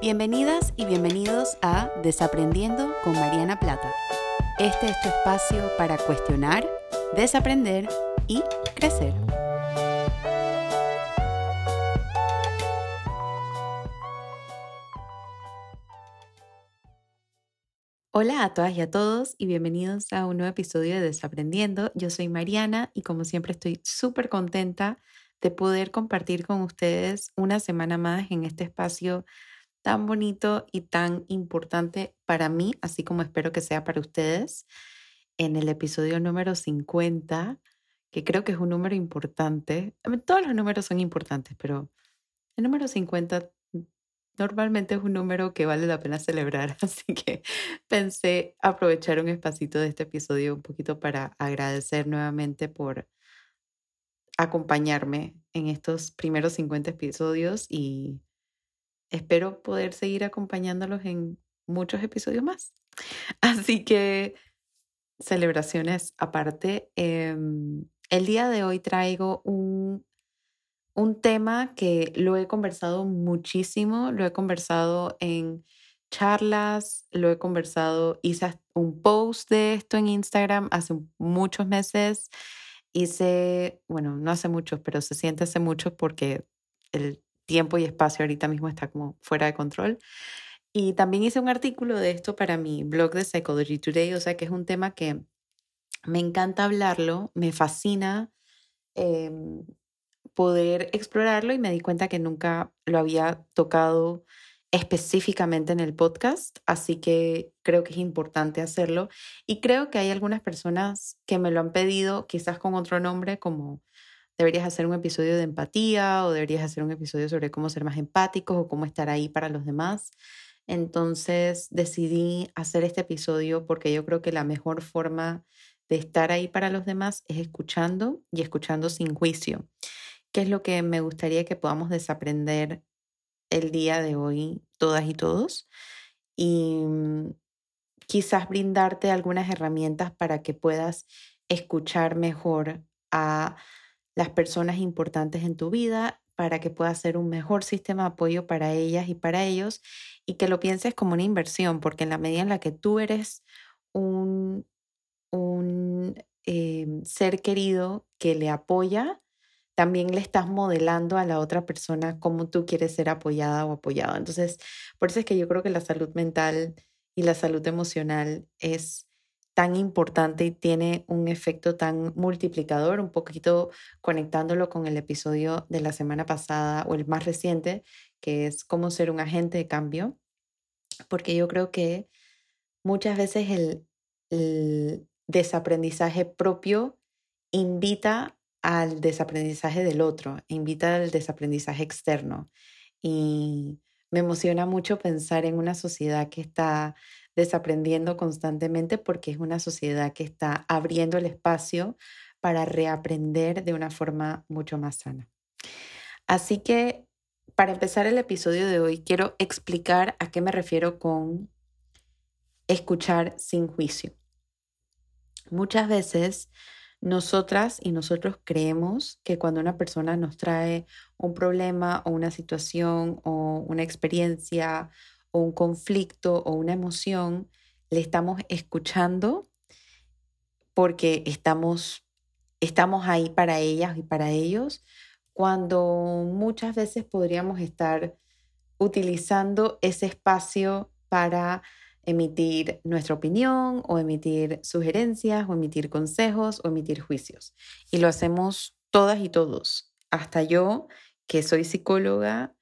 Bienvenidas y bienvenidos a Desaprendiendo con Mariana Plata. Este es tu espacio para cuestionar, desaprender y crecer. Hola a todas y a todos y bienvenidos a un nuevo episodio de Desaprendiendo. Yo soy Mariana y como siempre estoy súper contenta de poder compartir con ustedes una semana más en este espacio tan bonito y tan importante para mí, así como espero que sea para ustedes, en el episodio número 50, que creo que es un número importante. Todos los números son importantes, pero el número 50 normalmente es un número que vale la pena celebrar, así que pensé aprovechar un espacito de este episodio un poquito para agradecer nuevamente por acompañarme en estos primeros 50 episodios y espero poder seguir acompañándolos en muchos episodios más. Así que, celebraciones aparte, em, el día de hoy traigo un, un tema que lo he conversado muchísimo, lo he conversado en charlas, lo he conversado, hice un post de esto en Instagram hace muchos meses. Hice, bueno, no hace muchos, pero se siente hace muchos porque el tiempo y espacio ahorita mismo está como fuera de control. Y también hice un artículo de esto para mi blog de Psychology Today, o sea que es un tema que me encanta hablarlo, me fascina em, poder explorarlo y me di cuenta que nunca lo había tocado específicamente en el podcast, así que creo que es importante hacerlo. Y creo que hay algunas personas que me lo han pedido, quizás con otro nombre, como deberías hacer un episodio de empatía o deberías hacer un episodio sobre cómo ser más empáticos o cómo estar ahí para los demás. Entonces decidí hacer este episodio porque yo creo que la mejor forma de estar ahí para los demás es escuchando y escuchando sin juicio, que es lo que me gustaría que podamos desaprender el día de hoy todas y todos y mm, quizás brindarte algunas herramientas para que puedas escuchar mejor a las personas importantes en tu vida para que puedas ser un mejor sistema de apoyo para ellas y para ellos y que lo pienses como una inversión, porque en la medida en la que tú eres un, un em, ser querido que le apoya, también le estás modelando a la otra persona cómo tú quieres ser apoyada o apoyado. Entonces, por eso es que yo creo que la salud mental y la salud emocional es tan importante y tiene un efecto tan multiplicador, un poquito conectándolo con el episodio de la semana pasada o el más reciente, que es cómo ser un agente de cambio, porque yo creo que muchas veces el, el desaprendizaje propio invita al desaprendizaje del otro, invita al desaprendizaje externo. Y me emociona mucho pensar en una sociedad que está desaprendiendo constantemente porque es una sociedad que está abriendo el espacio para reaprender de una forma mucho más sana. Así que para empezar el episodio de hoy quiero explicar a qué me refiero con escuchar sin juicio. Muchas veces nosotras y nosotros creemos que cuando una persona nos trae un problema o una situación o una experiencia un conflicto o una emoción, le estamos escuchando porque estamos, estamos ahí para ellas y para ellos, cuando muchas veces podríamos estar utilizando ese espacio para emitir nuestra opinión o emitir sugerencias o emitir consejos o emitir juicios. Y lo hacemos todas y todos. Hasta yo, que soy psicóloga,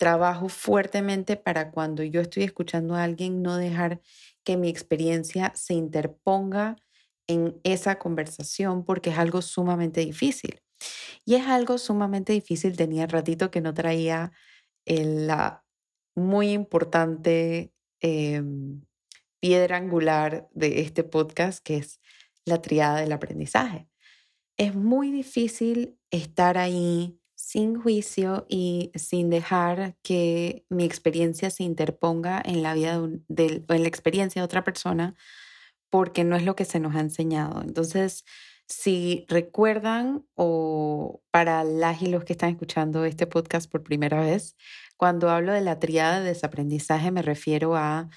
trabajo fuertemente para cuando yo estoy escuchando a alguien no dejar que mi experiencia se interponga en esa conversación porque es algo sumamente difícil. Y es algo sumamente difícil. Tenía ratito que no traía la muy importante em, piedra angular de este podcast, que es la triada del aprendizaje. Es muy difícil estar ahí sin juicio y sin dejar que mi experiencia se interponga en la vida de, en la experiencia de otra persona, porque no es lo que se nos ha enseñado. Entonces, Si recuerdan o para las y los que están escuchando este podcast por primera vez, cuando hablo de la triada de desaprendizaje me refiero a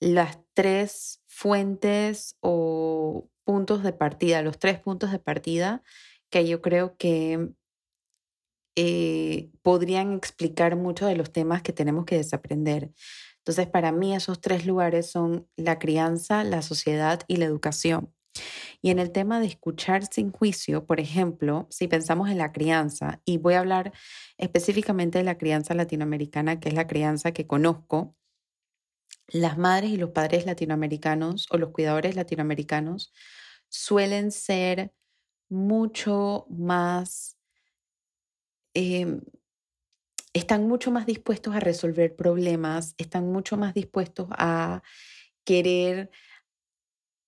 las tres fuentes o puntos de partida, los tres puntos de partida que yo creo que eh, podrían explicar mucho de los temas que tenemos que desaprender. Entonces, para mí esos tres lugares son la crianza, la sociedad y la educación. Y en el tema de escuchar sin juicio, por ejemplo, si pensamos en la crianza, y voy a hablar específicamente de la crianza latinoamericana, que es la crianza que conozco, las madres y los padres latinoamericanos o los cuidadores latinoamericanos suelen ser mucho más, em, están mucho más dispuestos a resolver problemas, están mucho más dispuestos a querer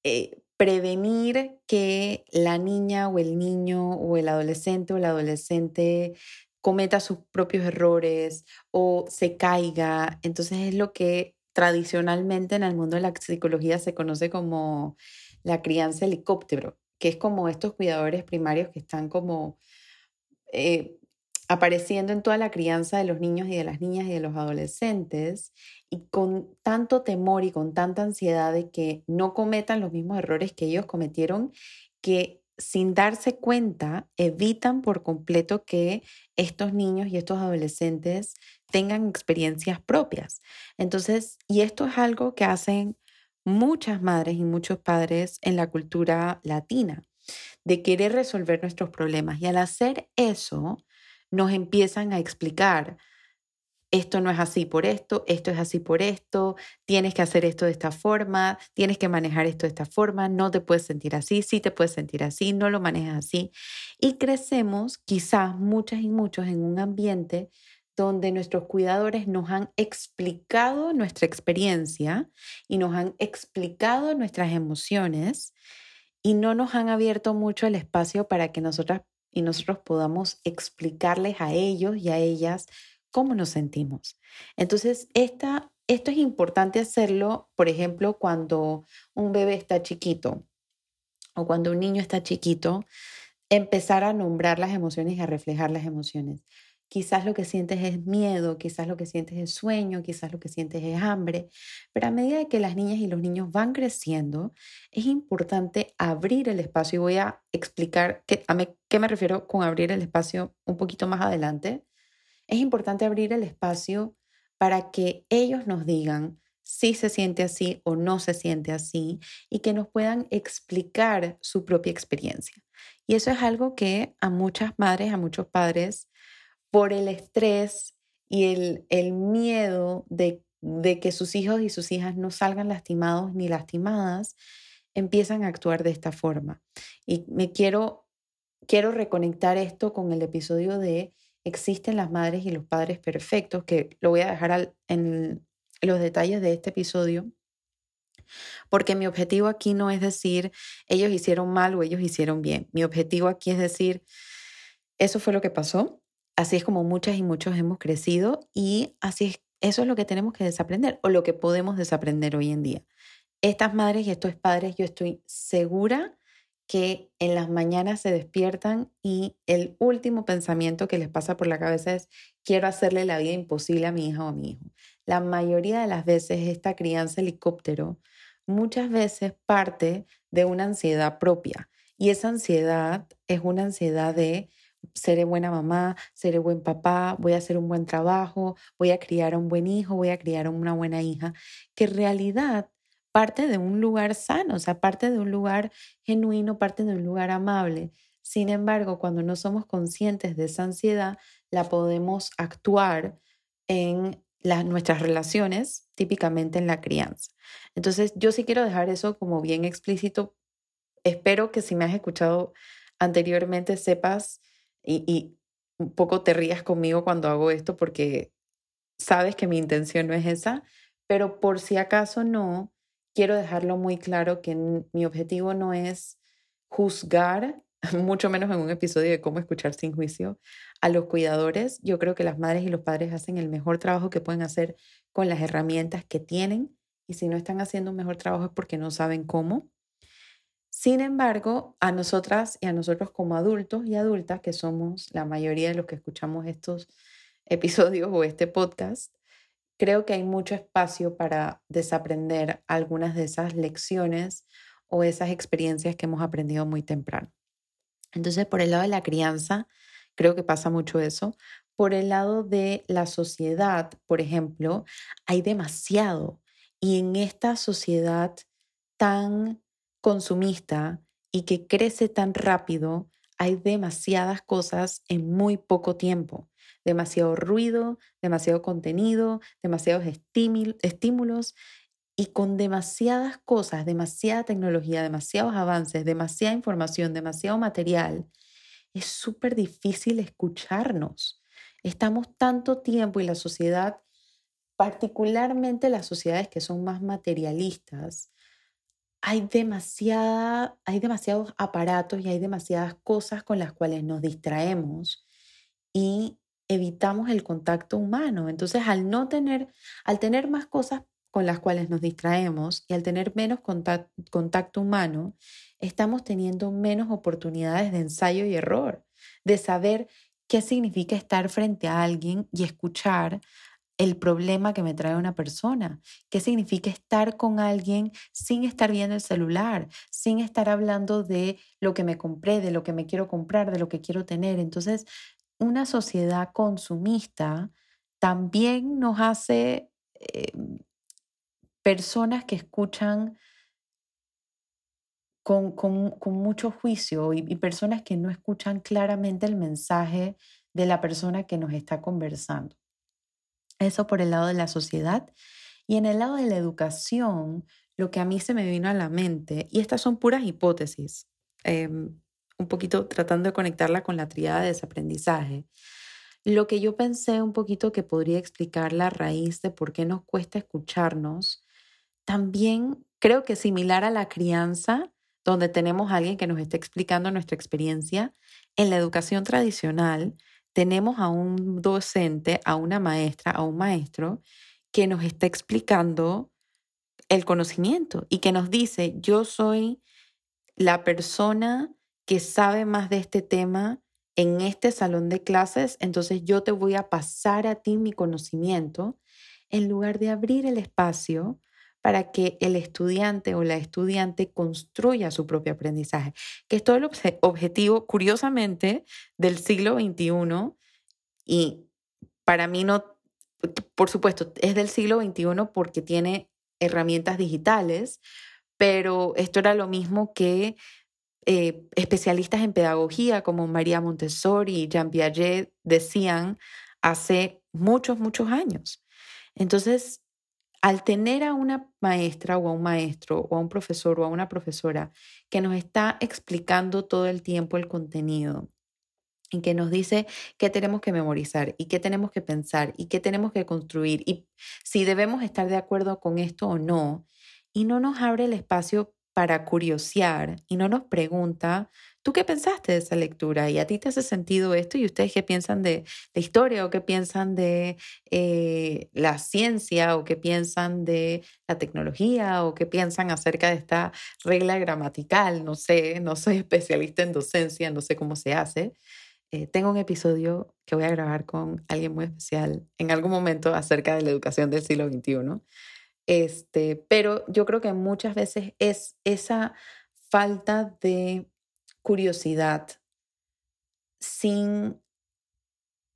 eh, prevenir que la niña o el niño o el adolescente o el adolescente cometa sus propios errores o se caiga. Entonces es lo que tradicionalmente en el mundo de la psicología se conoce como la crianza helicóptero, que es como estos cuidadores primarios que están como eh, apareciendo en toda la crianza de los niños y de las niñas y de los adolescentes y con tanto temor y con tanta ansiedad de que no cometan los mismos errores que ellos cometieron, que sin darse cuenta evitan por completo que estos niños y estos adolescentes tengan experiencias propias. Entonces, y esto es algo que hacen muchas madres y muchos padres en la cultura latina, de querer resolver nuestros problemas. Y al hacer eso, nos empiezan a explicar, esto no es así por esto, esto es así por esto, tienes que hacer esto de esta forma, tienes que manejar esto de esta forma, no te puedes sentir así, sí te puedes sentir así, no lo manejas así. Y crecemos quizás muchas y muchos en un ambiente donde nuestros cuidadores nos han explicado nuestra experiencia y nos han explicado nuestras emociones y no nos han abierto mucho el espacio para que nosotras y nosotros podamos explicarles a ellos y a ellas cómo nos sentimos. Entonces, esta, esto es importante hacerlo, por ejemplo, cuando un bebé está chiquito o cuando un niño está chiquito, empezar a nombrar las emociones y a reflejar las emociones. Quizás lo que sientes es miedo, quizás lo que sientes es sueño, quizás lo que sientes es hambre, pero a medida que las niñas y los niños van creciendo, es importante abrir el espacio y voy a explicar qué, a qué me refiero con abrir el espacio un poquito más adelante. Es importante abrir el espacio para que ellos nos digan si se siente así o no se siente así y que nos puedan explicar su propia experiencia. Y eso es algo que a muchas madres, a muchos padres, por el estrés y el, el miedo de, de que sus hijos y sus hijas no salgan lastimados ni lastimadas, empiezan a actuar de esta forma. Y me quiero, quiero reconectar esto con el episodio de existen las madres y los padres perfectos, que lo voy a dejar en los detalles de este episodio, porque mi objetivo aquí no es decir ellos hicieron mal o ellos hicieron bien. Mi objetivo aquí es decir, eso fue lo que pasó, Así es como muchas y muchos hemos crecido y así es, eso es lo que tenemos que desaprender o lo que podemos desaprender hoy en día. Estas madres y estos padres, yo estoy segura que en las mañanas se despiertan y el último pensamiento que les pasa por la cabeza es quiero hacerle la vida imposible a mi hija o a mi hijo. La mayoría de las veces esta crianza helicóptero muchas veces parte de una ansiedad propia y esa ansiedad es una ansiedad de seré buena mamá, seré buen papá, voy a hacer un buen trabajo, voy a criar a un buen hijo, voy a criar a una buena hija, que en realidad parte de un lugar sano, o sea, parte de un lugar genuino, parte de un lugar amable. Sin embargo, cuando no somos conscientes de esa ansiedad, la podemos actuar en las, nuestras relaciones, típicamente en la crianza. Entonces, yo sí quiero dejar eso como bien explícito. Espero que si me has escuchado anteriormente sepas y, un poco te rías conmigo cuando hago esto porque sabes que mi intención no es esa, pero por si acaso no, quiero dejarlo muy claro que mi objetivo no es juzgar, mucho menos en un episodio de cómo escuchar sin juicio, a los cuidadores. Yo creo que las madres y los padres hacen el mejor trabajo que pueden hacer con las herramientas que tienen y si no están haciendo un mejor trabajo es porque no saben cómo. Sin embargo, a nosotras y a nosotros como adultos y adultas, que somos la mayoría de los que escuchamos estos episodios o este podcast, creo que hay mucho espacio para desaprender algunas de esas lecciones o esas experiencias que hemos aprendido muy temprano. Entonces, por el lado de la crianza, creo que pasa mucho eso. Por el lado de la sociedad, por ejemplo, hay demasiado. Y en esta sociedad tan consumista y que crece tan rápido, hay demasiadas cosas en muy poco tiempo demasiado ruido, demasiado contenido, demasiados estímulos y con demasiadas cosas, demasiada tecnología, demasiados avances, demasiada información, demasiado material, es súper difícil escucharnos. Estamos tanto tiempo y la sociedad, particularmente las sociedades que son más materialistas, hay, demasiada, hay demasiados aparatos y hay demasiadas cosas con las cuales nos distraemos y evitamos el contacto humano. Entonces, al no tener, al tener más cosas con las cuales nos distraemos y al tener menos contacto, humano, estamos teniendo menos oportunidades de ensayo y error, de saber qué significa estar frente a alguien y escuchar el problema que me trae una persona, qué significa estar con alguien sin estar viendo el celular, sin estar hablando de lo que me compré, de lo que me quiero comprar, de lo que quiero tener. Entonces, una sociedad consumista también nos hace eh, personas que escuchan con, mucho juicio y, personas que no escuchan claramente el mensaje de la persona que nos está conversando. Eso por el lado de la sociedad. Y en el lado de la educación, lo que a mí se me vino a la mente, y estas son puras hipótesis, em, un poquito tratando de conectarla con la triada de desaprendizaje, lo que yo pensé un poquito que podría explicar la raíz de por qué nos cuesta escucharnos, también creo que similar a la crianza, donde tenemos alguien que nos está explicando nuestra experiencia, en la educación tradicional tenemos a un docente, a una maestra, a un maestro que nos está explicando el conocimiento y que nos dice, yo soy la persona que sabe más de este tema en este salón de clases, entonces yo te voy a pasar a ti mi conocimiento en lugar de abrir el espacio para que el estudiante o la estudiante construya su propio aprendizaje, que es todo el objetivo, curiosamente, del siglo XXI y para mí no, por supuesto, es del siglo XXI porque tiene herramientas digitales, pero esto era lo mismo que eh, especialistas en pedagogía como María Montessori y Jean Piaget decían hace muchos, muchos años. Entonces, al tener a una maestra o a un maestro o a un profesor o a una profesora que nos está explicando todo el tiempo el contenido y que nos dice qué tenemos que memorizar y qué tenemos que pensar y qué tenemos que construir y si debemos estar de acuerdo con esto o no, y no nos abre el espacio para curiosear y no nos pregunta, ¿tú qué pensaste de esa lectura? ¿Y a ti te hace sentido esto? ¿Y ustedes qué piensan de la historia o qué piensan de eh, la ciencia o qué piensan de la tecnología o qué piensan acerca de esta regla gramatical? No sé, no soy especialista en docencia, no sé cómo se hace. Eh, tengo un episodio que voy a grabar con alguien muy especial en algún momento acerca de la educación del siglo XXI. Este, pero yo creo que muchas veces es esa falta de curiosidad sin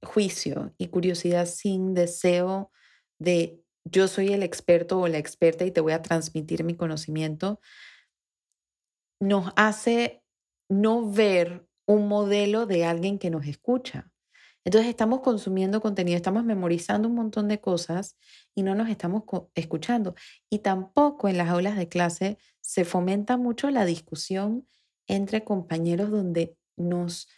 juicio y curiosidad sin deseo de yo soy el experto o la experta y te voy a transmitir mi conocimiento, nos hace no ver un modelo de alguien que nos escucha. Entonces estamos consumiendo contenido, estamos memorizando un montón de cosas y no nos estamos escuchando. Y tampoco en las aulas de clase se fomenta mucho la discusión entre compañeros donde nos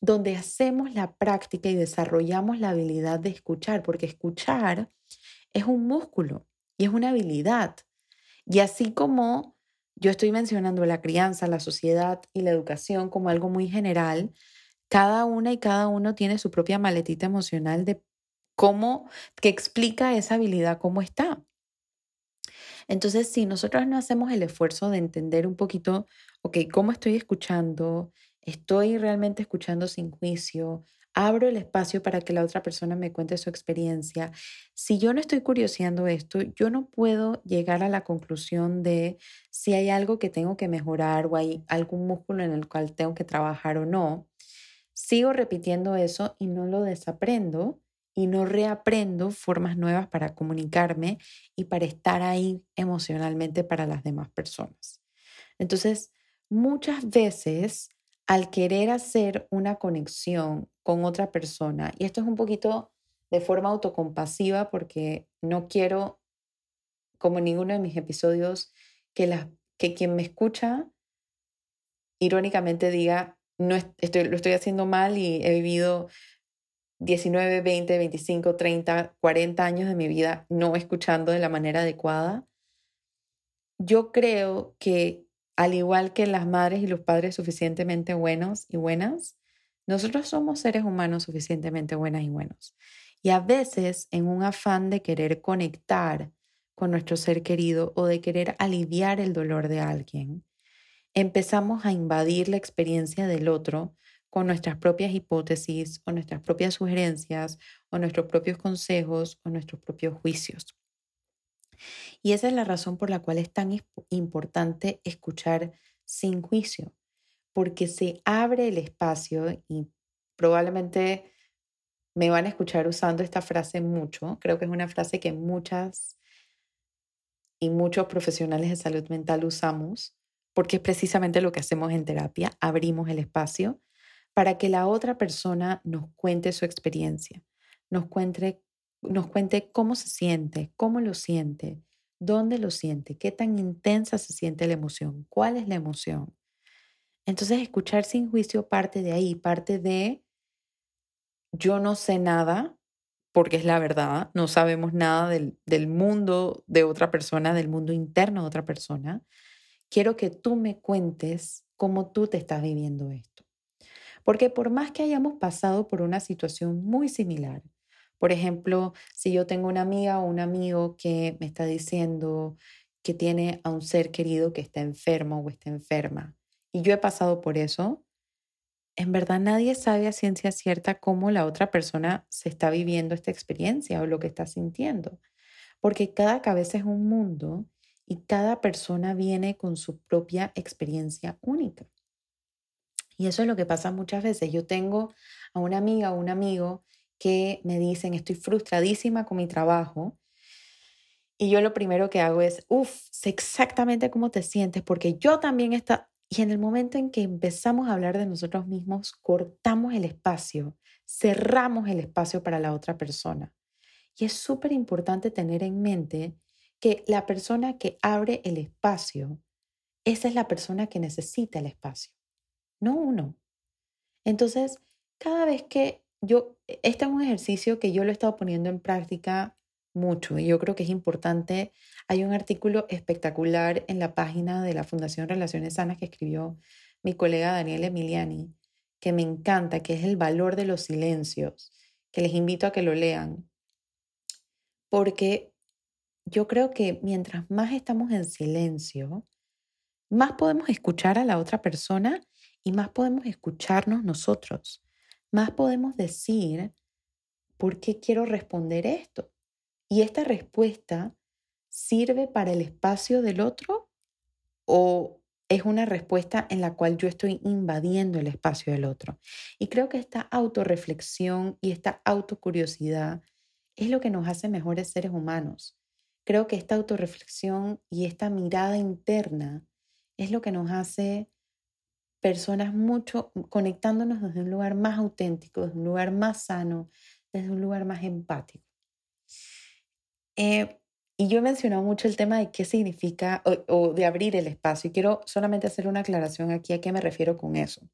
donde hacemos la práctica y desarrollamos la habilidad de escuchar, porque escuchar es un músculo y es una habilidad. Y así como yo estoy mencionando la crianza, la sociedad y la educación como algo muy general, cada una y cada uno tiene su propia maletita emocional de cómo, que explica esa habilidad, cómo está. Entonces, si nosotros no hacemos el esfuerzo de entender un poquito, ok, ¿cómo estoy escuchando? ¿Estoy realmente escuchando sin juicio? abro el espacio para que la otra persona me cuente su experiencia. Si yo no estoy curioseando esto, yo no puedo llegar a la conclusión de si hay algo que tengo que mejorar o hay algún músculo en el cual tengo que trabajar o no. Sigo repitiendo eso y no lo desaprendo y no reaprendo formas nuevas para comunicarme y para estar ahí emocionalmente para las demás personas. Entonces, muchas veces al querer hacer una conexión con otra persona, y esto es un poquito de forma autocompasiva porque no quiero, como en ninguno de mis episodios, que, la, que quien me escucha irónicamente diga, no estoy, lo estoy haciendo mal y he vivido 19, 20, 25, 30, 40 años de mi vida no escuchando de la manera adecuada. Yo creo que al igual que las madres y los padres suficientemente buenos y buenas, nosotros somos seres humanos suficientemente buenas y buenos. Y a veces, en un afán de querer conectar con nuestro ser querido o de querer aliviar el dolor de alguien, empezamos a invadir la experiencia del otro con nuestras propias hipótesis o nuestras propias sugerencias o nuestros propios consejos o nuestros propios juicios. Y esa es la razón por la cual es tan importante escuchar sin juicio, porque se abre el espacio y probablemente me van a escuchar usando esta frase mucho. Creo que es una frase que muchas y muchos profesionales de salud mental usamos, porque es precisamente lo que hacemos en terapia, abrimos el espacio para que la otra persona nos cuente su experiencia, nos cuente nos cuente cómo se siente, cómo lo siente, dónde lo siente, qué tan intensa se siente la emoción, cuál es la emoción. Entonces, escuchar sin juicio parte de ahí, parte de yo no sé nada, porque es la verdad, no sabemos nada del, del mundo de otra persona, del mundo interno de otra persona. Quiero que tú me cuentes cómo tú te estás viviendo esto. Porque por más que hayamos pasado por una situación muy similar, por ejemplo, si yo tengo una amiga o un amigo que me está diciendo que tiene a un ser querido que está enfermo o está enferma, y yo he pasado por eso, en verdad nadie sabe a ciencia cierta cómo la otra persona se está viviendo esta experiencia o lo que está sintiendo, porque cada cabeza es un mundo y cada persona viene con su propia experiencia única. Y eso es lo que pasa muchas veces. Yo tengo a una amiga o un amigo que me dicen, estoy frustradísima con mi trabajo. Y yo lo primero que hago es, uff, sé exactamente cómo te sientes, porque yo también está... Y en el momento en que empezamos a hablar de nosotros mismos, cortamos el espacio, cerramos el espacio para la otra persona. Y es súper importante tener en mente que la persona que abre el espacio, esa es la persona que necesita el espacio, no uno. Entonces, cada vez que yo, este es un ejercicio que yo lo he estado poniendo en práctica mucho y yo creo que es importante. Hay un artículo espectacular en la página de la Fundación Relaciones Sanas que escribió mi colega Daniel Emiliani, que me encanta, que es el valor de los silencios, que les invito a que lo lean, porque yo creo que mientras más estamos en silencio, más podemos escuchar a la otra persona y más podemos escucharnos nosotros más podemos decir, ¿por qué quiero responder esto? Y esta respuesta sirve para el espacio del otro o es una respuesta en la cual yo estoy invadiendo el espacio del otro. Y creo que esta autorreflexión y esta autocuriosidad es lo que nos hace mejores seres humanos. Creo que esta autorreflexión y esta mirada interna es lo que nos hace personas mucho conectándonos desde un lugar más auténtico, desde un lugar más sano, desde un lugar más empático. Eh, y yo he mencionado mucho el tema de qué significa o, de abrir el espacio y quiero solamente hacer una aclaración aquí a qué me refiero con eso.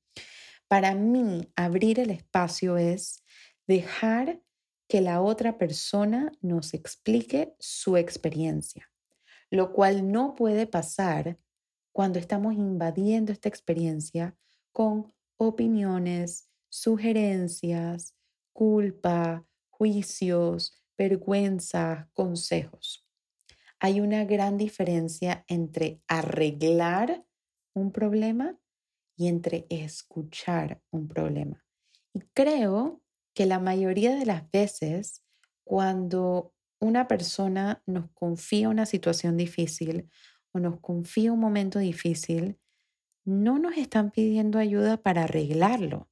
Para mí, abrir el espacio es dejar que la otra persona nos explique su experiencia, lo cual no puede pasar cuando estamos invadiendo esta experiencia con opiniones, sugerencias, culpa, juicios, vergüenza, consejos. hay una gran diferencia entre arreglar un problema y entre escuchar un problema. Y creo que la mayoría de las veces cuando una persona nos confía una situación difícil nos confía un momento difícil, no nos están pidiendo ayuda para arreglarlo,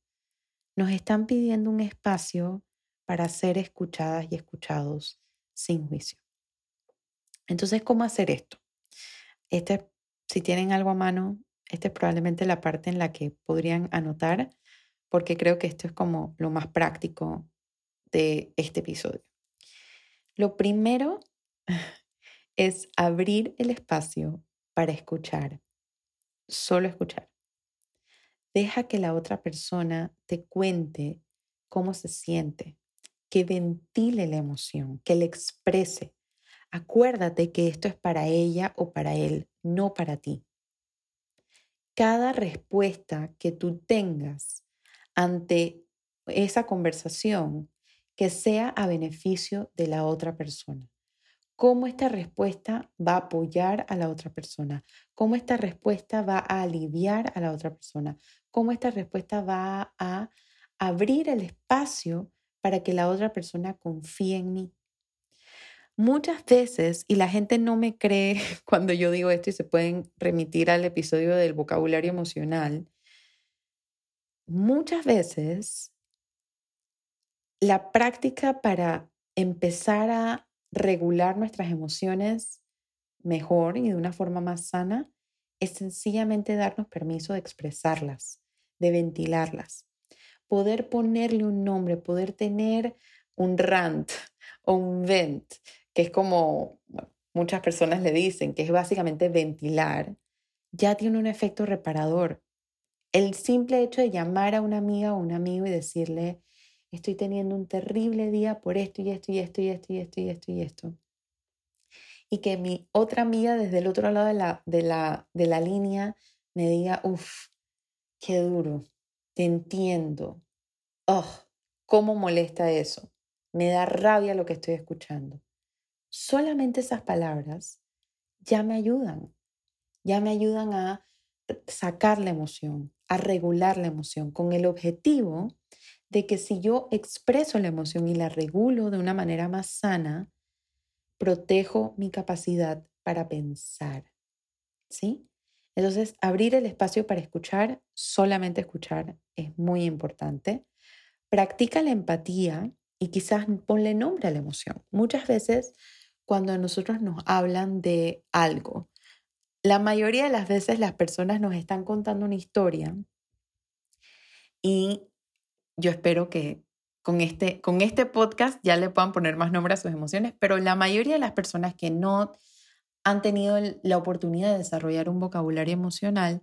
nos están pidiendo un espacio para ser escuchadas y escuchados sin juicio. Entonces, ¿cómo hacer esto? Este, si tienen algo a mano, esta es probablemente la parte en la que podrían anotar, porque creo que esto es como lo más práctico de este episodio. Lo primero es abrir el espacio para escuchar, solo escuchar. Deja que la otra persona te cuente cómo se siente, que ventile la emoción, que le exprese. Acuérdate que esto es para ella o para él, no para ti. Cada respuesta que tú tengas ante esa conversación que sea a beneficio de la otra persona. Cómo esta respuesta va a apoyar a la otra persona, cómo esta respuesta va a aliviar a la otra persona, cómo esta respuesta va a abrir el espacio para que la otra persona confíe en mí. Muchas veces, y la gente no me cree cuando yo digo esto y se pueden remitir al episodio del vocabulario emocional, muchas veces la práctica para empezar a regular nuestras emociones mejor y de una forma más sana es sencillamente darnos permiso de expresarlas, de ventilarlas, poder ponerle un nombre, poder tener un rant o un vent, que es como muchas personas le dicen, que es básicamente ventilar, ya tiene un efecto reparador. El simple hecho de llamar a una amiga o un amigo y decirle, estoy teniendo un terrible día por esto y esto y esto y esto y esto y esto y esto. Y que mi otra amiga desde el otro lado de la, de la, de la línea me diga, uff, qué duro, te entiendo. Oh, cómo molesta eso. Me da rabia lo que estoy escuchando. Solamente esas palabras ya me ayudan. Ya me ayudan a sacar la emoción, a regular la emoción, con el objetivo de que si yo expreso la emoción y la regulo de una manera más sana, protejo mi capacidad para pensar. ¿Sí? Entonces, abrir el espacio para escuchar, solamente escuchar, es muy importante. Practica la empatía y quizás ponle nombre a la emoción. Muchas veces, cuando a nosotros nos hablan de algo, la mayoría de las veces las personas nos están contando una historia y yo espero que con este, con este podcast ya le puedan poner más nombre a sus emociones, pero la mayoría de las personas que no han tenido la oportunidad de desarrollar un vocabulario emocional,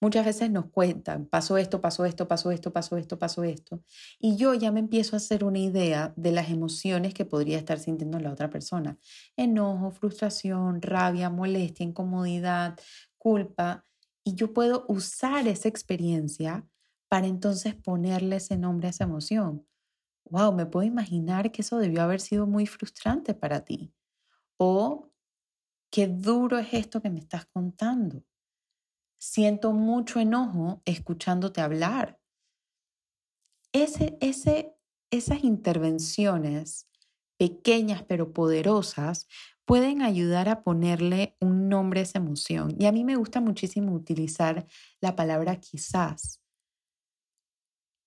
muchas veces nos cuentan, pasó esto, pasó esto, pasó esto, pasó esto, pasó esto. Y yo ya me empiezo a hacer una idea de las emociones que podría estar sintiendo la otra persona. Enojo, frustración, rabia, molestia, incomodidad, culpa. Y yo puedo usar esa experiencia para entonces ponerle ese nombre a esa emoción. Wow, me puedo imaginar que eso debió haber sido muy frustrante para ti. O qué duro es esto que me estás contando. Siento mucho enojo escuchándote hablar. Ese, ese, esas intervenciones pequeñas pero poderosas pueden ayudar a ponerle un nombre a esa emoción. Y a mí me gusta muchísimo utilizar la palabra quizás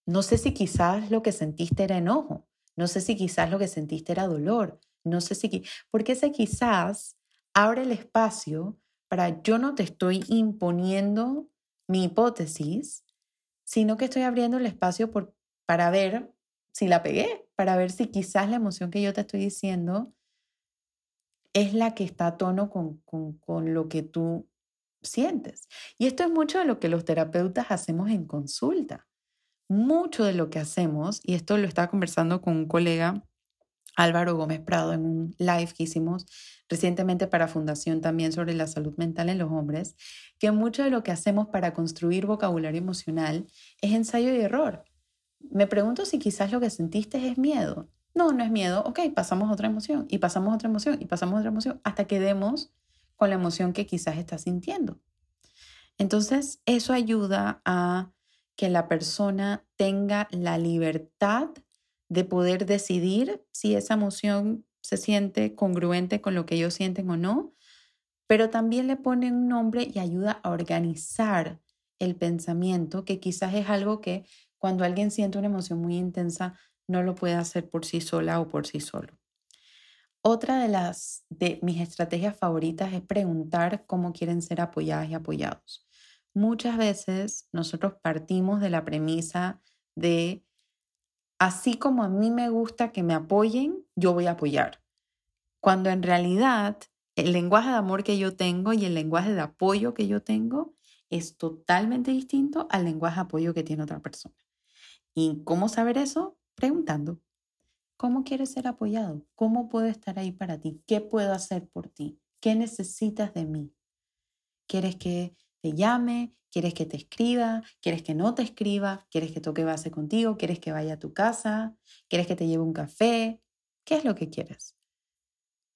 no sé si quizás lo que sentiste era enojo, no sé si quizás lo que sentiste era dolor, no sé si, porque ese quizás abre el espacio para yo no te estoy imponiendo mi hipótesis, sino que estoy abriendo el espacio para ver si la pegué, para ver si quizás la emoción que yo te estoy diciendo es la que está a tono con, con, con lo que tú sientes. Y esto es mucho de lo que los terapeutas hacemos en consulta mucho de lo que hacemos, y esto lo estaba conversando con un colega, Álvaro Gómez Prado, en un live que hicimos recientemente para Fundación también sobre la salud mental en los hombres, que mucho de lo que hacemos para construir vocabulario emocional es ensayo y error. Me pregunto si quizás lo que sentiste es miedo. No, no es miedo. Ok, pasamos otra emoción y pasamos otra emoción y pasamos otra emoción hasta que demos con la emoción que quizás estás sintiendo. Entonces, eso ayuda a que la persona tenga la libertad de poder decidir si esa emoción se siente congruente con lo que ellos sienten o no, pero también le pone un nombre y ayuda a organizar el pensamiento, que quizás es algo que cuando alguien siente una emoción muy intensa no lo puede hacer por sí sola o por sí solo. Otra de las de mis estrategias favoritas es preguntar cómo quieren ser apoyadas y apoyados. Muchas veces nosotros partimos de la premisa de así como a mí me gusta que me apoyen, yo voy a apoyar. Cuando en realidad el lenguaje de amor que yo tengo y el lenguaje de apoyo que yo tengo es totalmente distinto al lenguaje de apoyo que tiene otra persona. ¿Y cómo saber eso? Preguntando. ¿Cómo quieres ser apoyado? ¿Cómo puedo estar ahí para ti? ¿Qué puedo hacer por ti? ¿Qué necesitas de mí? ¿Quieres que te llame? ¿Quieres que te escriba? ¿Quieres que no te escriba? ¿Quieres que toque base contigo? ¿Quieres que vaya a tu casa? ¿Quieres que te lleve un café? ¿Qué es lo que quieres?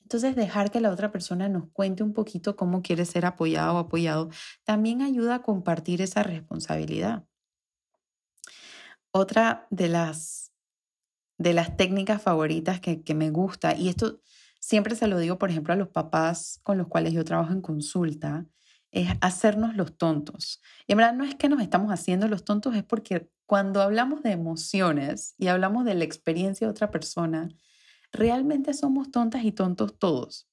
Entonces, dejar que la otra persona nos cuente un poquito cómo quiere ser apoyado o apoyado también ayuda a compartir esa responsabilidad. Otra de las, de las técnicas favoritas que, que me gusta, y esto siempre se lo digo, por ejemplo, a los papás con los cuales yo trabajo en consulta, es hacernos los tontos. Y en verdad no es que nos estamos haciendo los tontos, es porque cuando hablamos de emociones y hablamos de la experiencia de otra persona, realmente somos tontas y tontos todos.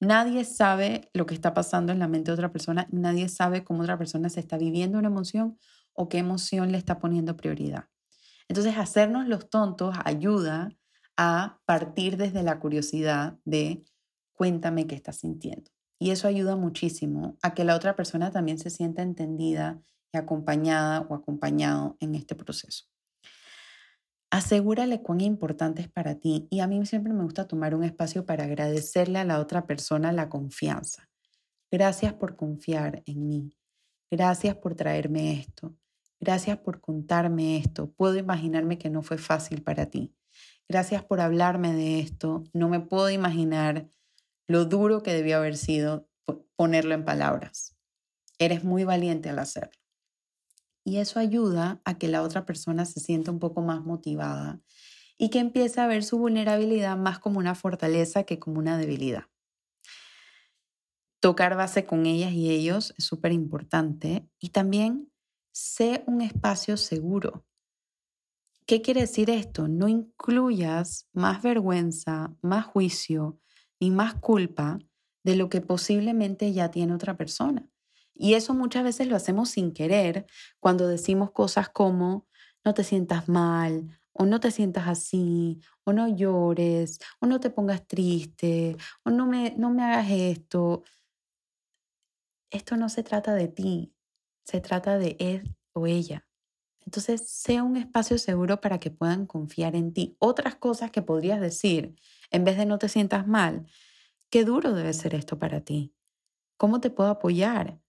Nadie sabe lo que está pasando en la mente de otra persona, nadie sabe cómo otra persona se está viviendo una emoción o qué emoción le está poniendo prioridad. Entonces, hacernos los tontos ayuda a partir desde la curiosidad de cuéntame qué estás sintiendo. Y eso ayuda muchísimo a que la otra persona también se sienta entendida y acompañada o acompañado en este proceso. Asegúrale cuán importante es para ti y a mí siempre me gusta tomar un espacio para agradecerle a la otra persona la confianza. Gracias por confiar en mí. Gracias por traerme esto. Gracias por contarme esto. Puedo imaginarme que no fue fácil para ti. Gracias por hablarme de esto. No me puedo imaginar lo duro que debió haber sido ponerlo en palabras. Eres muy valiente al hacerlo. Y eso ayuda a que la otra persona se sienta un poco más motivada y que empiece a ver su vulnerabilidad más como una fortaleza que como una debilidad. Tocar base con ellas y ellos es súper importante y también sé un espacio seguro. ¿Qué quiere decir esto? No incluyas más vergüenza, más juicio, ni más culpa de lo que posiblemente ya tiene otra persona. Y eso muchas veces lo hacemos sin querer cuando decimos cosas como no te sientas mal o no te sientas así o no llores o no te pongas triste o no me, no me hagas esto. Esto no se trata de ti, se trata de él o ella. Entonces, sea un espacio seguro para que puedan confiar en ti. Otras cosas que podrías decir en vez de no te sientas mal. Qué duro debe ser esto para ti. ¿Cómo te puedo apoyar?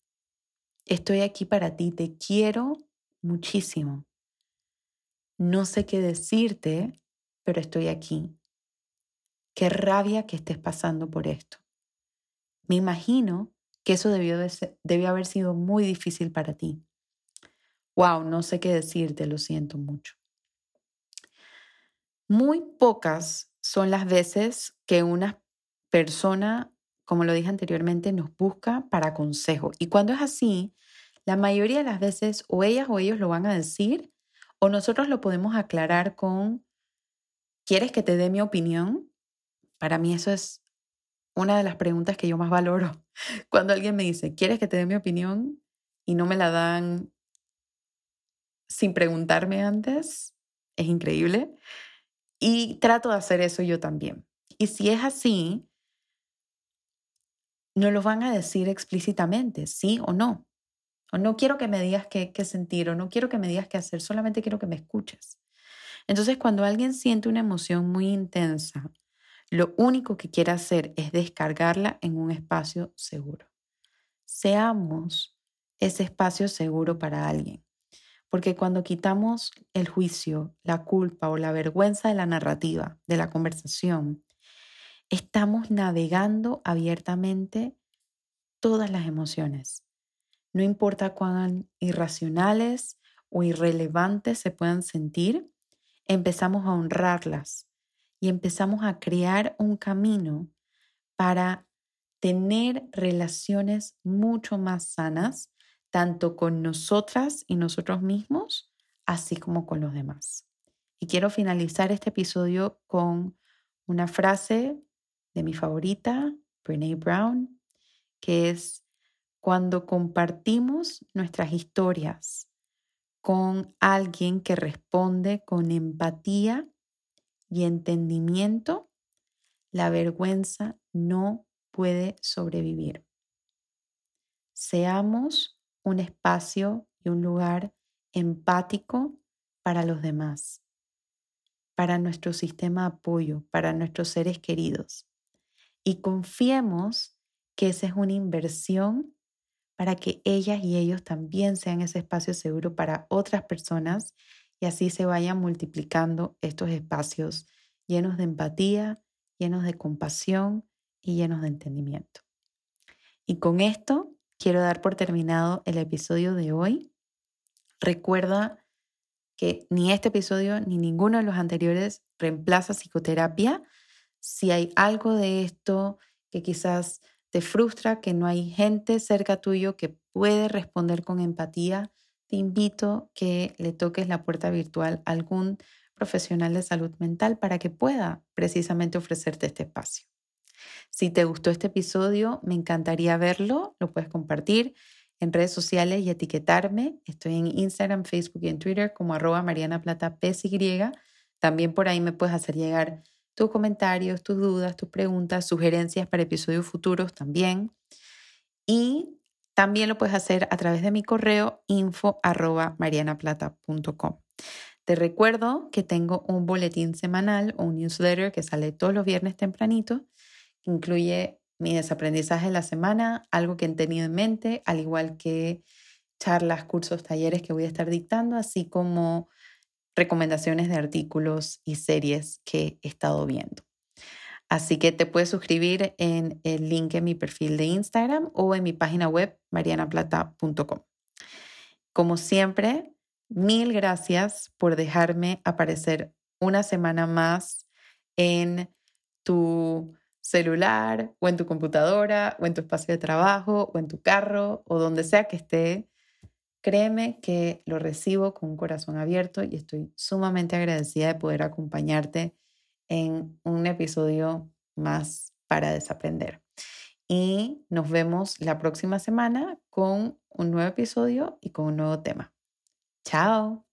Estoy aquí para ti, te quiero muchísimo. No sé qué decirte, pero estoy aquí. Qué rabia que estés pasando por esto. Me imagino que eso debió, debió haber sido muy difícil para ti. Wow, no sé qué decirte, lo siento mucho. Muy pocas son las veces que una persona, como lo dije anteriormente, nos busca para consejo. Y cuando es así, la mayoría de las veces o ellas o ellos lo van a decir o nosotros lo podemos aclarar con, ¿quieres que te dé mi opinión? Para mí eso es una de las preguntas que yo más valoro. Cuando alguien me dice, ¿quieres que te dé mi opinión? Y no me la dan sin preguntarme antes, es increíble. Y trato de hacer eso yo también. Y si es así, no lo van a decir explícitamente, sí o no. O no quiero que me digas qué, qué sentir, o no quiero que me digas qué hacer, solamente quiero que me escuches. Entonces, cuando alguien siente una emoción muy intensa, lo único que quiere hacer es descargarla en un espacio seguro. Seamos ese espacio seguro para alguien. Porque cuando quitamos el juicio, la culpa o la vergüenza de la narrativa, de la conversación, estamos navegando abiertamente todas las emociones. No importa cuán irracionales o irrelevantes se puedan sentir, empezamos a honrarlas y empezamos a crear un camino para tener relaciones mucho más sanas, tanto con nosotras y nosotros mismos, así como con los demás. Y quiero finalizar este episodio con una frase de mi favorita, Brene Brown, que es, cuando compartimos nuestras historias con alguien que responde con empatía y entendimiento, la vergüenza no puede sobrevivir. Seamos un espacio y un lugar empático para los demás, para nuestro sistema de apoyo, para nuestros seres queridos. Y confiemos que esa es una inversión para que ellas y ellos también sean ese espacio seguro para otras personas y así se vayan multiplicando estos espacios llenos de empatía, llenos de compasión y llenos de entendimiento. Y con esto quiero dar por terminado el episodio de hoy. Recuerda que ni este episodio ni ninguno de los anteriores reemplaza psicoterapia. Si hay algo de esto que quizás te frustra, que no hay gente cerca tuyo que puede responder con empatía, te invito que le toques la puerta virtual a algún profesional de salud mental para que pueda precisamente ofrecerte este espacio. Si te gustó este episodio, me encantaría verlo, lo puedes compartir en redes sociales y etiquetarme. Estoy en Instagram, Facebook y en Twitter como arroba Mariana Plata También por ahí me puedes hacer llegar tus comentarios, tus dudas, tus preguntas, sugerencias para episodios futuros también. Y también lo puedes hacer a través de mi correo info arroba marianaplata.com. Te recuerdo que tengo un boletín semanal o un newsletter que sale todos los viernes tempranito, incluye mi desaprendizaje de la semana, algo que he tenido en mente, al igual que charlas, cursos, talleres que voy a estar dictando, así como recomendaciones de artículos y series que he estado viendo. Así que te puedes suscribir en el link en mi perfil de Instagram o en mi página web marianaplata.com. Como siempre, mil gracias por dejarme aparecer una semana más en tu celular o en tu computadora o en tu espacio de trabajo o en tu carro o donde sea que esté Créeme que lo recibo con un corazón abierto y estoy sumamente agradecida de poder acompañarte en un episodio más para desaprender. Y nos vemos la próxima semana con un nuevo episodio y con un nuevo tema. Chao.